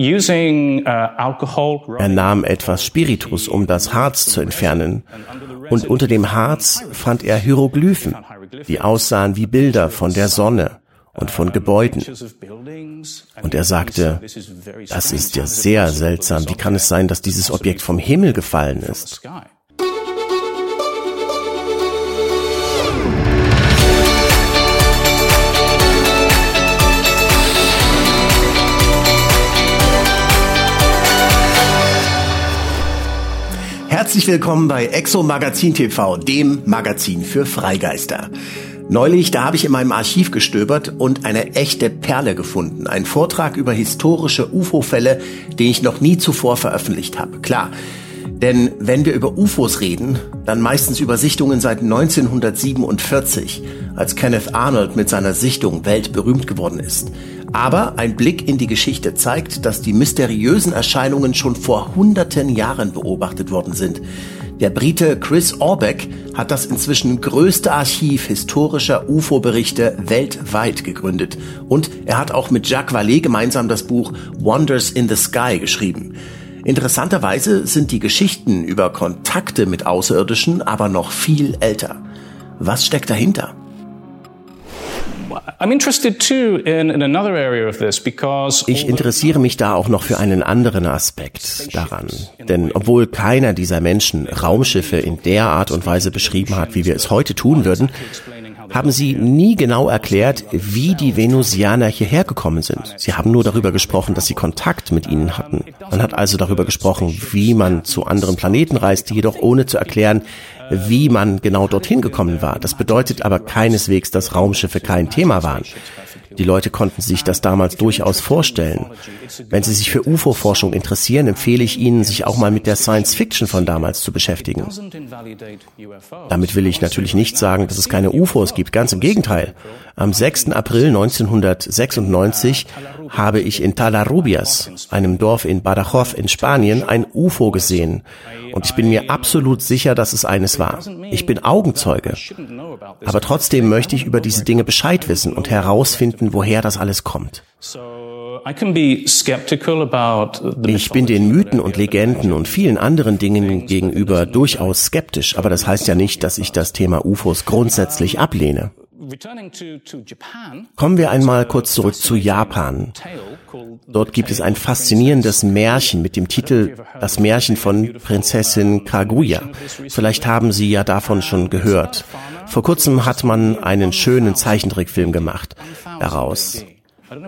Uh, er nahm etwas Spiritus, um das Harz zu entfernen. Und unter dem Harz fand er Hieroglyphen, die aussahen wie Bilder von der Sonne und von Gebäuden. Und er sagte, das ist ja sehr seltsam. Wie kann es sein, dass dieses Objekt vom Himmel gefallen ist? Herzlich willkommen bei Exo Magazin TV, dem Magazin für Freigeister. Neulich, da habe ich in meinem Archiv gestöbert und eine echte Perle gefunden. Ein Vortrag über historische UFO-Fälle, den ich noch nie zuvor veröffentlicht habe. Klar, denn wenn wir über UFOs reden, dann meistens über Sichtungen seit 1947, als Kenneth Arnold mit seiner Sichtung weltberühmt geworden ist. Aber ein Blick in die Geschichte zeigt, dass die mysteriösen Erscheinungen schon vor hunderten Jahren beobachtet worden sind. Der Brite Chris Orbeck hat das inzwischen größte Archiv historischer UFO-Berichte weltweit gegründet. Und er hat auch mit Jacques Vallée gemeinsam das Buch Wonders in the Sky geschrieben. Interessanterweise sind die Geschichten über Kontakte mit Außerirdischen aber noch viel älter. Was steckt dahinter? Ich interessiere mich da auch noch für einen anderen Aspekt daran. Denn obwohl keiner dieser Menschen Raumschiffe in der Art und Weise beschrieben hat, wie wir es heute tun würden, haben sie nie genau erklärt, wie die Venusianer hierher gekommen sind. Sie haben nur darüber gesprochen, dass sie Kontakt mit ihnen hatten. Man hat also darüber gesprochen, wie man zu anderen Planeten reist, jedoch ohne zu erklären, wie man genau dorthin gekommen war. Das bedeutet aber keineswegs, dass Raumschiffe kein Thema waren. Die Leute konnten sich das damals durchaus vorstellen. Wenn Sie sich für UFO-Forschung interessieren, empfehle ich Ihnen, sich auch mal mit der Science Fiction von damals zu beschäftigen. Damit will ich natürlich nicht sagen, dass es keine UFOs gibt, ganz im Gegenteil. Am 6. April 1996 habe ich in Talarubias, einem Dorf in Badajoz in Spanien, ein UFO gesehen. Und ich bin mir absolut sicher, dass es eines war. Ich bin Augenzeuge. Aber trotzdem möchte ich über diese Dinge Bescheid wissen und herausfinden, woher das alles kommt. Ich bin den Mythen und Legenden und vielen anderen Dingen gegenüber durchaus skeptisch, aber das heißt ja nicht, dass ich das Thema UFOs grundsätzlich ablehne. Kommen wir einmal kurz zurück zu Japan. Dort gibt es ein faszinierendes Märchen mit dem Titel Das Märchen von Prinzessin Kaguya. Vielleicht haben Sie ja davon schon gehört. Vor kurzem hat man einen schönen Zeichentrickfilm gemacht daraus.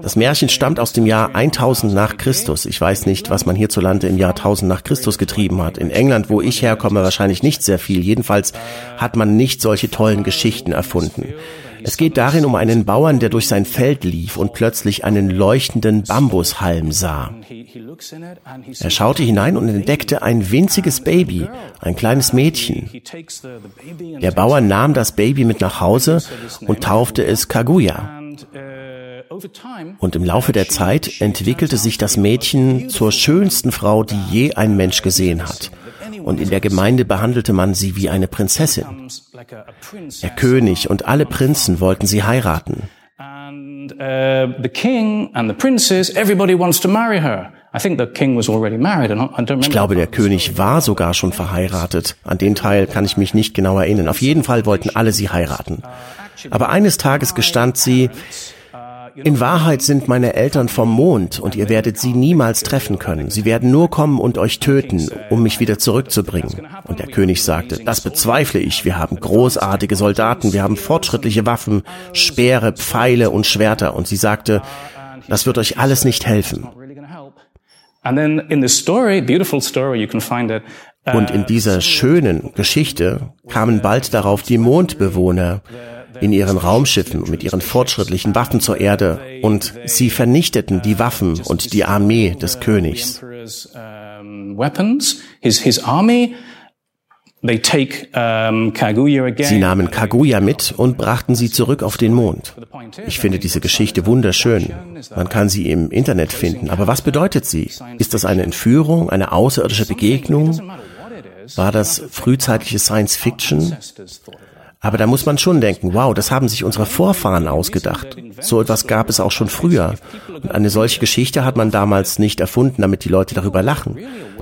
Das Märchen stammt aus dem Jahr 1000 nach Christus. Ich weiß nicht, was man hierzulande im Jahr 1000 nach Christus getrieben hat. In England, wo ich herkomme, wahrscheinlich nicht sehr viel. Jedenfalls hat man nicht solche tollen Geschichten erfunden. Es geht darin um einen Bauern, der durch sein Feld lief und plötzlich einen leuchtenden Bambushalm sah. Er schaute hinein und entdeckte ein winziges Baby, ein kleines Mädchen. Der Bauer nahm das Baby mit nach Hause und taufte es Kaguya. Und im Laufe der Zeit entwickelte sich das Mädchen zur schönsten Frau, die je ein Mensch gesehen hat. Und in der Gemeinde behandelte man sie wie eine Prinzessin. Der König und alle Prinzen wollten sie heiraten. Ich glaube, der König war sogar schon verheiratet. An den Teil kann ich mich nicht genau erinnern. Auf jeden Fall wollten alle sie heiraten. Aber eines Tages gestand sie, in Wahrheit sind meine Eltern vom Mond und ihr werdet sie niemals treffen können. Sie werden nur kommen und euch töten, um mich wieder zurückzubringen. Und der König sagte, das bezweifle ich. Wir haben großartige Soldaten, wir haben fortschrittliche Waffen, Speere, Pfeile und Schwerter. Und sie sagte, das wird euch alles nicht helfen. Und in dieser schönen Geschichte kamen bald darauf die Mondbewohner, in ihren Raumschiffen mit ihren fortschrittlichen Waffen zur Erde und sie vernichteten die Waffen und die Armee des Königs. Sie nahmen Kaguya mit und brachten sie zurück auf den Mond. Ich finde diese Geschichte wunderschön. Man kann sie im Internet finden. Aber was bedeutet sie? Ist das eine Entführung, eine außerirdische Begegnung? War das frühzeitliche Science Fiction? Aber da muss man schon denken, wow, das haben sich unsere Vorfahren ausgedacht. So etwas gab es auch schon früher. Und eine solche Geschichte hat man damals nicht erfunden, damit die Leute darüber lachen.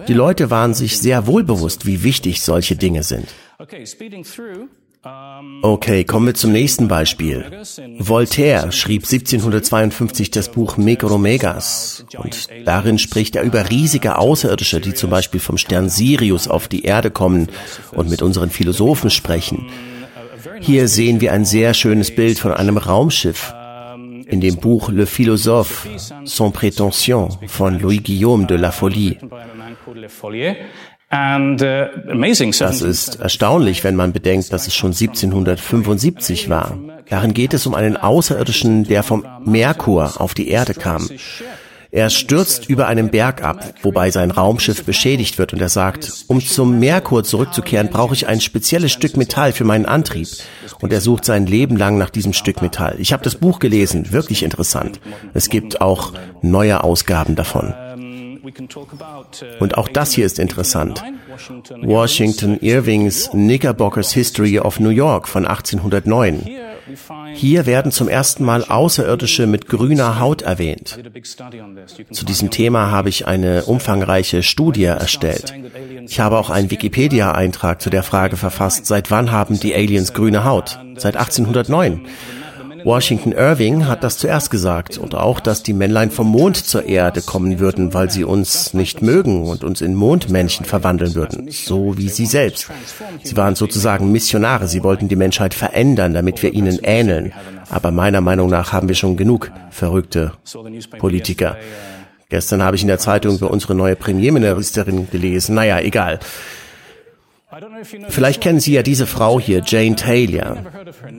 Die Leute waren sich sehr wohlbewusst, wie wichtig solche Dinge sind. Okay, kommen wir zum nächsten Beispiel. Voltaire schrieb 1752 das Buch Megas und darin spricht er über riesige Außerirdische, die zum Beispiel vom Stern Sirius auf die Erde kommen und mit unseren Philosophen sprechen. Hier sehen wir ein sehr schönes Bild von einem Raumschiff. In dem Buch Le Philosophe, sans prétention von Louis Guillaume de la Folie. Das ist erstaunlich, wenn man bedenkt, dass es schon 1775 war. Darin geht es um einen Außerirdischen, der vom Merkur auf die Erde kam. Er stürzt über einen Berg ab, wobei sein Raumschiff beschädigt wird und er sagt, um zum Merkur zurückzukehren, brauche ich ein spezielles Stück Metall für meinen Antrieb. Und er sucht sein Leben lang nach diesem Stück Metall. Ich habe das Buch gelesen, wirklich interessant. Es gibt auch neue Ausgaben davon. Und auch das hier ist interessant. Washington Irvings Knickerbockers History of New York von 1809. Hier werden zum ersten Mal Außerirdische mit grüner Haut erwähnt. Zu diesem Thema habe ich eine umfangreiche Studie erstellt. Ich habe auch einen Wikipedia-Eintrag zu der Frage verfasst, seit wann haben die Aliens grüne Haut? Seit 1809. Washington Irving hat das zuerst gesagt und auch, dass die Männlein vom Mond zur Erde kommen würden, weil sie uns nicht mögen und uns in Mondmännchen verwandeln würden, so wie sie selbst. Sie waren sozusagen Missionare, sie wollten die Menschheit verändern, damit wir ihnen ähneln. Aber meiner Meinung nach haben wir schon genug verrückte Politiker. Gestern habe ich in der Zeitung über unsere neue Premierministerin gelesen. Naja, egal. Vielleicht kennen Sie ja diese Frau hier, Jane Taylor.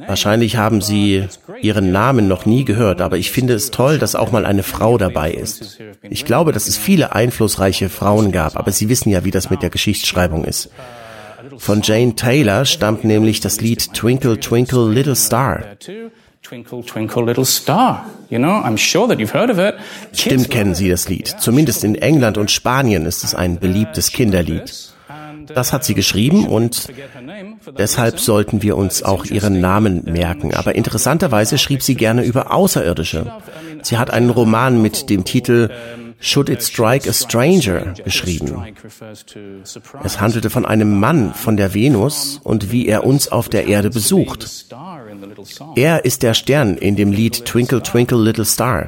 Wahrscheinlich haben Sie ihren Namen noch nie gehört, aber ich finde es toll, dass auch mal eine Frau dabei ist. Ich glaube, dass es viele einflussreiche Frauen gab, aber Sie wissen ja, wie das mit der Geschichtsschreibung ist. Von Jane Taylor stammt nämlich das Lied Twinkle Twinkle Little Star. Twinkle, twinkle, little star. You know, I'm sure that you've heard of it. Stimmt kennen Sie das Lied. Zumindest in England und Spanien ist es ein beliebtes Kinderlied. Das hat sie geschrieben und deshalb sollten wir uns auch ihren Namen merken. Aber interessanterweise schrieb sie gerne über Außerirdische. Sie hat einen Roman mit dem Titel Should It Strike a Stranger geschrieben. Es handelte von einem Mann von der Venus und wie er uns auf der Erde besucht. Er ist der Stern in dem Lied Twinkle Twinkle Little Star.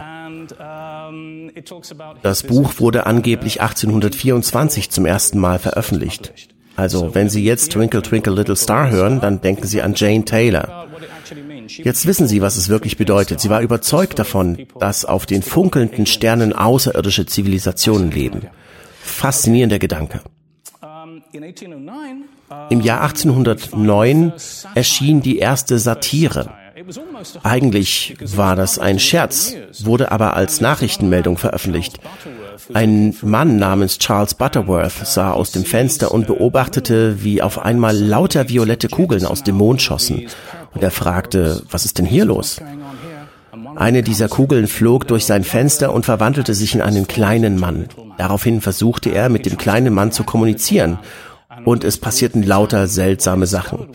Das Buch wurde angeblich 1824 zum ersten Mal veröffentlicht. Also, wenn Sie jetzt Twinkle Twinkle Little Star hören, dann denken Sie an Jane Taylor. Jetzt wissen Sie, was es wirklich bedeutet. Sie war überzeugt davon, dass auf den funkelnden Sternen außerirdische Zivilisationen leben. Faszinierender Gedanke. Im Jahr 1809 erschien die erste Satire. Eigentlich war das ein Scherz, wurde aber als Nachrichtenmeldung veröffentlicht. Ein Mann namens Charles Butterworth sah aus dem Fenster und beobachtete, wie auf einmal lauter violette Kugeln aus dem Mond schossen. Und er fragte, was ist denn hier los? Eine dieser Kugeln flog durch sein Fenster und verwandelte sich in einen kleinen Mann. Daraufhin versuchte er, mit dem kleinen Mann zu kommunizieren und es passierten lauter seltsame Sachen.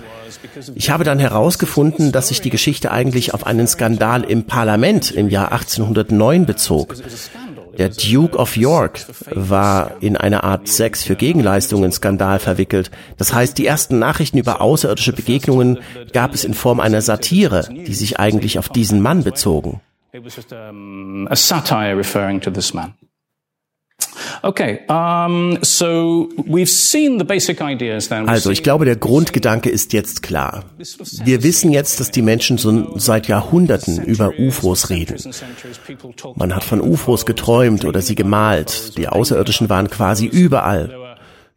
Ich habe dann herausgefunden, dass sich die Geschichte eigentlich auf einen Skandal im Parlament im Jahr 1809 bezog. Der Duke of York war in eine Art Sex für Gegenleistungen Skandal verwickelt. Das heißt, die ersten Nachrichten über außerirdische Begegnungen gab es in Form einer Satire, die sich eigentlich auf diesen Mann bezogen. It was just a satire referring to this man. Also ich glaube, der Grundgedanke ist jetzt klar. Wir wissen jetzt, dass die Menschen so seit Jahrhunderten über UFOs reden. Man hat von UFOs geträumt oder sie gemalt. Die Außerirdischen waren quasi überall.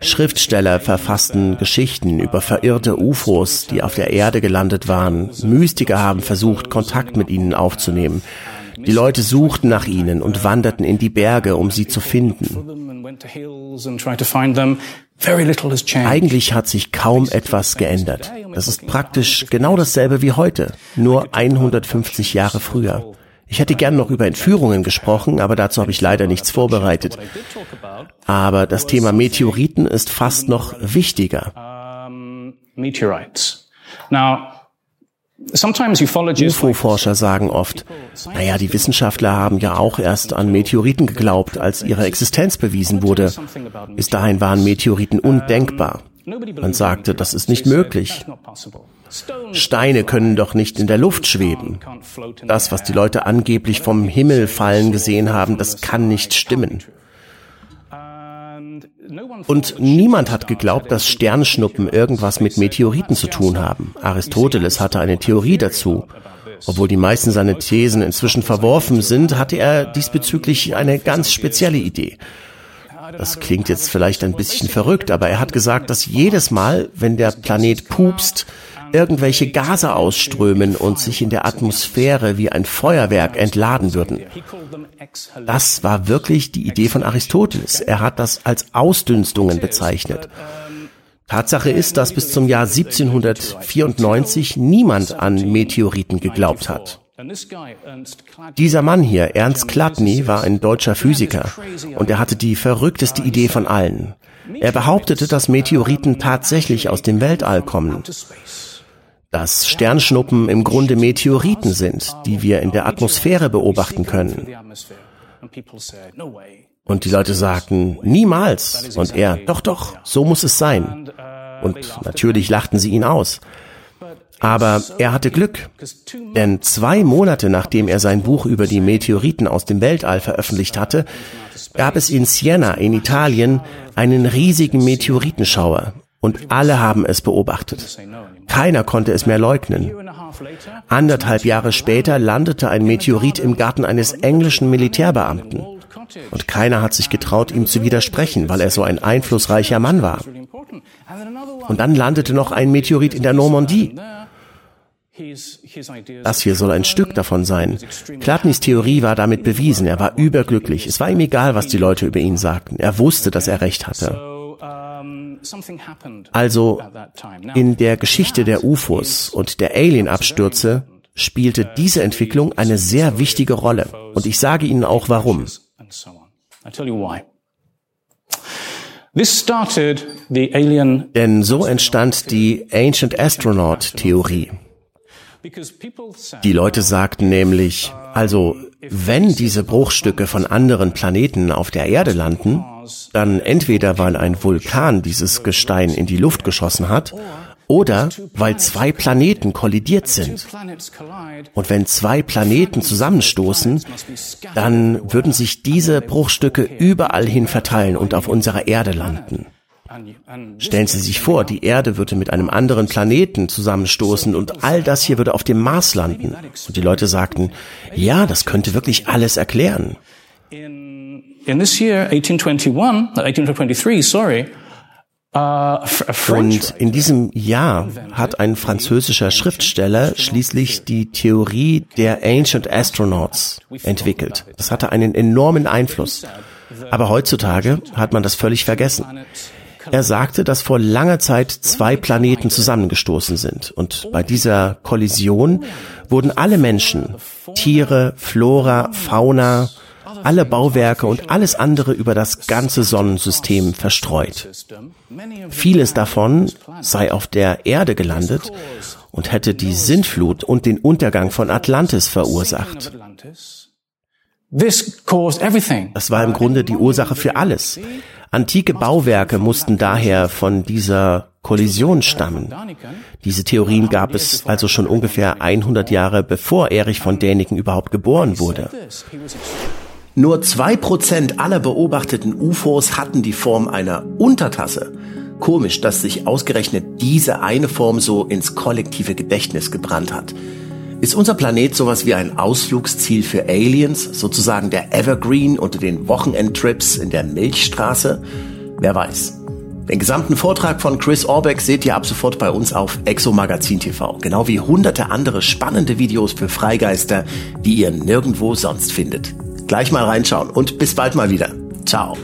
Schriftsteller verfassten Geschichten über verirrte UFOs, die auf der Erde gelandet waren. Mystiker haben versucht, Kontakt mit ihnen aufzunehmen. Die Leute suchten nach ihnen und wanderten in die Berge, um sie zu finden. Eigentlich hat sich kaum etwas geändert. Das ist praktisch genau dasselbe wie heute, nur 150 Jahre früher. Ich hätte gern noch über Entführungen gesprochen, aber dazu habe ich leider nichts vorbereitet. Aber das Thema Meteoriten ist fast noch wichtiger. Meteorites. Now, UFO-Forscher sagen oft, naja, die Wissenschaftler haben ja auch erst an Meteoriten geglaubt, als ihre Existenz bewiesen wurde. Bis dahin waren Meteoriten undenkbar. Man sagte, das ist nicht möglich. Steine können doch nicht in der Luft schweben. Das, was die Leute angeblich vom Himmel fallen gesehen haben, das kann nicht stimmen. Und niemand hat geglaubt, dass Sternschnuppen irgendwas mit Meteoriten zu tun haben. Aristoteles hatte eine Theorie dazu. Obwohl die meisten seiner Thesen inzwischen verworfen sind, hatte er diesbezüglich eine ganz spezielle Idee. Das klingt jetzt vielleicht ein bisschen verrückt, aber er hat gesagt, dass jedes Mal, wenn der Planet pupst, irgendwelche Gase ausströmen und sich in der Atmosphäre wie ein Feuerwerk entladen würden. Das war wirklich die Idee von Aristoteles. Er hat das als Ausdünstungen bezeichnet. Tatsache ist, dass bis zum Jahr 1794 niemand an Meteoriten geglaubt hat. Dieser Mann hier, Ernst Chladni, war ein deutscher Physiker und er hatte die verrückteste Idee von allen. Er behauptete, dass Meteoriten tatsächlich aus dem Weltall kommen dass Sternschnuppen im Grunde Meteoriten sind, die wir in der Atmosphäre beobachten können. Und die Leute sagten, niemals. Und er, doch, doch, so muss es sein. Und natürlich lachten sie ihn aus. Aber er hatte Glück, denn zwei Monate nachdem er sein Buch über die Meteoriten aus dem Weltall veröffentlicht hatte, gab es in Siena in Italien einen riesigen Meteoritenschauer und alle haben es beobachtet. Keiner konnte es mehr leugnen. Anderthalb Jahre später landete ein Meteorit im Garten eines englischen Militärbeamten. Und keiner hat sich getraut, ihm zu widersprechen, weil er so ein einflussreicher Mann war. Und dann landete noch ein Meteorit in der Normandie. Das hier soll ein Stück davon sein. Chladnis Theorie war damit bewiesen. Er war überglücklich. Es war ihm egal, was die Leute über ihn sagten. Er wusste, dass er recht hatte. Also in der Geschichte der UFOs und der Alien-Abstürze spielte diese Entwicklung eine sehr wichtige Rolle. Und ich sage Ihnen auch warum. Denn so entstand die Ancient Astronaut Theorie. Die Leute sagten nämlich, also wenn diese Bruchstücke von anderen Planeten auf der Erde landen, dann entweder weil ein Vulkan dieses Gestein in die Luft geschossen hat, oder weil zwei Planeten kollidiert sind. Und wenn zwei Planeten zusammenstoßen, dann würden sich diese Bruchstücke überall hin verteilen und auf unserer Erde landen. Stellen Sie sich vor, die Erde würde mit einem anderen Planeten zusammenstoßen und all das hier würde auf dem Mars landen. Und die Leute sagten, ja, das könnte wirklich alles erklären. In this year, 1821, 1823, sorry, uh, und in diesem Jahr hat ein französischer Schriftsteller schließlich die Theorie der Ancient Astronauts entwickelt. Das hatte einen enormen Einfluss. Aber heutzutage hat man das völlig vergessen. Er sagte, dass vor langer Zeit zwei Planeten zusammengestoßen sind und bei dieser Kollision wurden alle Menschen, Tiere, Flora, Fauna, alle Bauwerke und alles andere über das ganze Sonnensystem verstreut. Vieles davon sei auf der Erde gelandet und hätte die Sintflut und den Untergang von Atlantis verursacht. Das war im Grunde die Ursache für alles. Antike Bauwerke mussten daher von dieser Kollision stammen. Diese Theorien gab es also schon ungefähr 100 Jahre bevor Erich von Däniken überhaupt geboren wurde. Nur zwei Prozent aller beobachteten UFOs hatten die Form einer Untertasse. Komisch, dass sich ausgerechnet diese eine Form so ins kollektive Gedächtnis gebrannt hat. Ist unser Planet sowas wie ein Ausflugsziel für Aliens, sozusagen der Evergreen unter den Wochenendtrips in der Milchstraße? Wer weiß. Den gesamten Vortrag von Chris Orbeck seht ihr ab sofort bei uns auf Exomagazin TV, genau wie hunderte andere spannende Videos für Freigeister, die ihr nirgendwo sonst findet. Gleich mal reinschauen und bis bald mal wieder. Ciao.